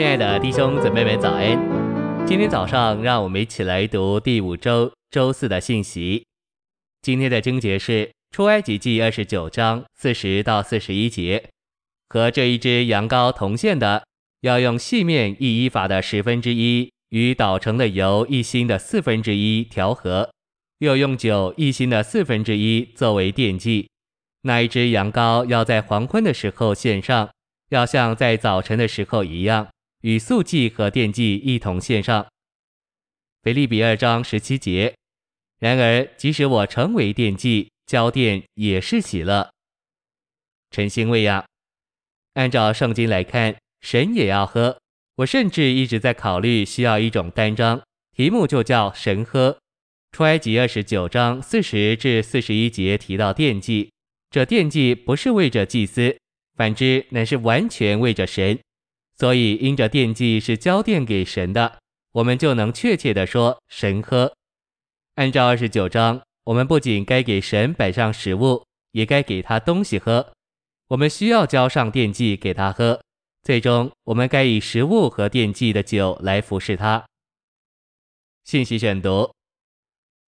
亲爱的弟兄姊妹们，早安！今天早上，让我们一起来读第五周周四的信息。今天的经节是出埃及记二十九章四十到四十一节。和这一只羊羔同献的，要用细面一伊法的十分之一，与捣成的油一欣的四分之一调和，又用酒一欣的四分之一作为奠祭。那一只羊羔要在黄昏的时候献上，要像在早晨的时候一样。与素祭和奠祭一同献上。腓立比二章十七节。然而，即使我成为奠祭，交奠也是喜乐。晨星喂养。按照圣经来看，神也要喝。我甚至一直在考虑需要一种单章，题目就叫“神喝”。出埃及二十九章四十至四十一节提到奠祭，这奠祭不是为着祭司，反之乃是完全为着神。所以，因着奠祭是交奠给神的，我们就能确切地说神喝。按照二十九章，我们不仅该给神摆上食物，也该给他东西喝。我们需要交上奠祭给他喝，最终我们该以食物和奠祭的酒来服侍他。信息选读：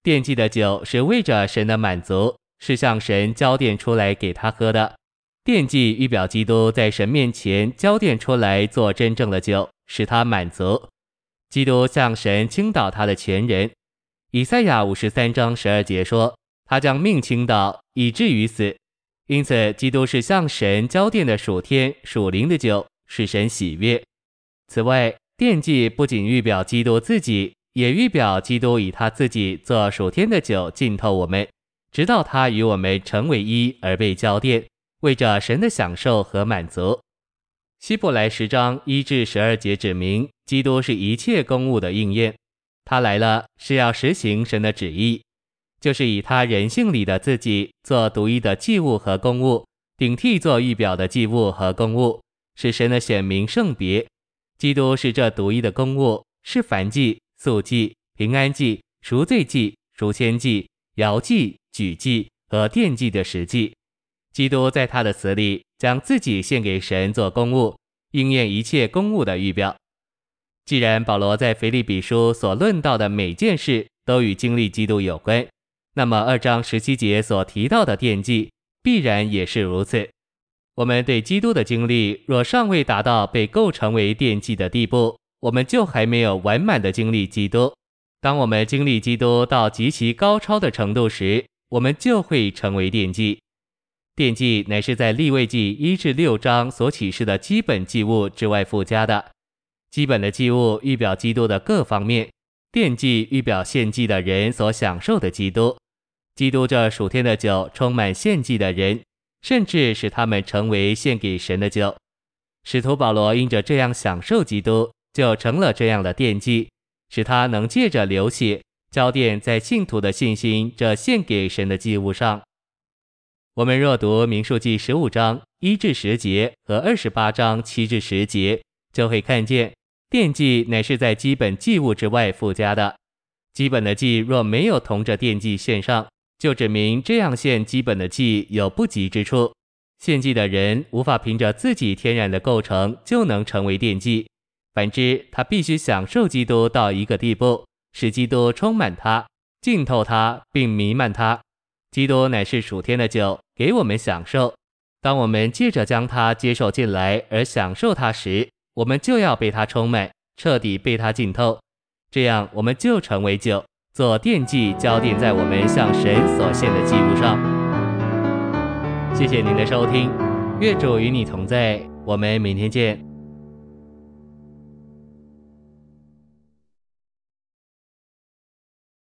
奠祭的酒是为着神的满足，是向神交奠出来给他喝的。奠祭预表基督在神面前交奠出来做真正的酒，使他满足。基督向神倾倒他的全人。以赛亚五十三章十二节说，他将命倾倒，以至于死。因此，基督是向神交奠的属天属灵的酒，使神喜悦。此外，奠祭不仅预表基督自己，也预表基督以他自己做属天的酒浸透我们，直到他与我们成为一而被交奠。为着神的享受和满足，希伯来十章一至十二节指明，基督是一切公务的应验。他来了是要实行神的旨意，就是以他人性里的自己做独一的祭物和公务，顶替做预表的祭物和公务，使神的选民圣别。基督是这独一的公务，是燔祭、素祭、平安祭、赎罪祭、赎愆祭、摇祭、举祭和奠祭的实际。基督在他的死里将自己献给神做公务，应验一切公务的预表。既然保罗在腓立比书所论到的每件事都与经历基督有关，那么二章十七节所提到的奠祭必然也是如此。我们对基督的经历若尚未达到被构成为奠祭的地步，我们就还没有完满的经历基督。当我们经历基督到极其高超的程度时，我们就会成为奠祭。奠祭乃是在立位记一至六章所启示的基本祭物之外附加的。基本的祭物预表基督的各方面，奠祭预表献祭的人所享受的基督。基督这属天的酒充满献祭的人，甚至使他们成为献给神的酒。使徒保罗因着这样享受基督，就成了这样的奠祭，使他能借着流血浇奠在信徒的信心这献给神的祭物上。我们若读民数记十五章一至十节和二十八章七至十节，就会看见奠祭乃是在基本祭物之外附加的。基本的祭若没有同着奠祭献上，就指明这样献基本的祭有不及之处。献祭的人无法凭着自己天然的构成就能成为奠祭，反之，他必须享受基督到一个地步，使基督充满他、浸透他并弥漫他。基督乃是属天的酒，给我们享受。当我们借着将它接受进来而享受它时，我们就要被它充满，彻底被它浸透。这样，我们就成为酒，做奠祭，浇奠在我们向神所献的祭物上。谢谢您的收听，愿主与你同在，我们明天见。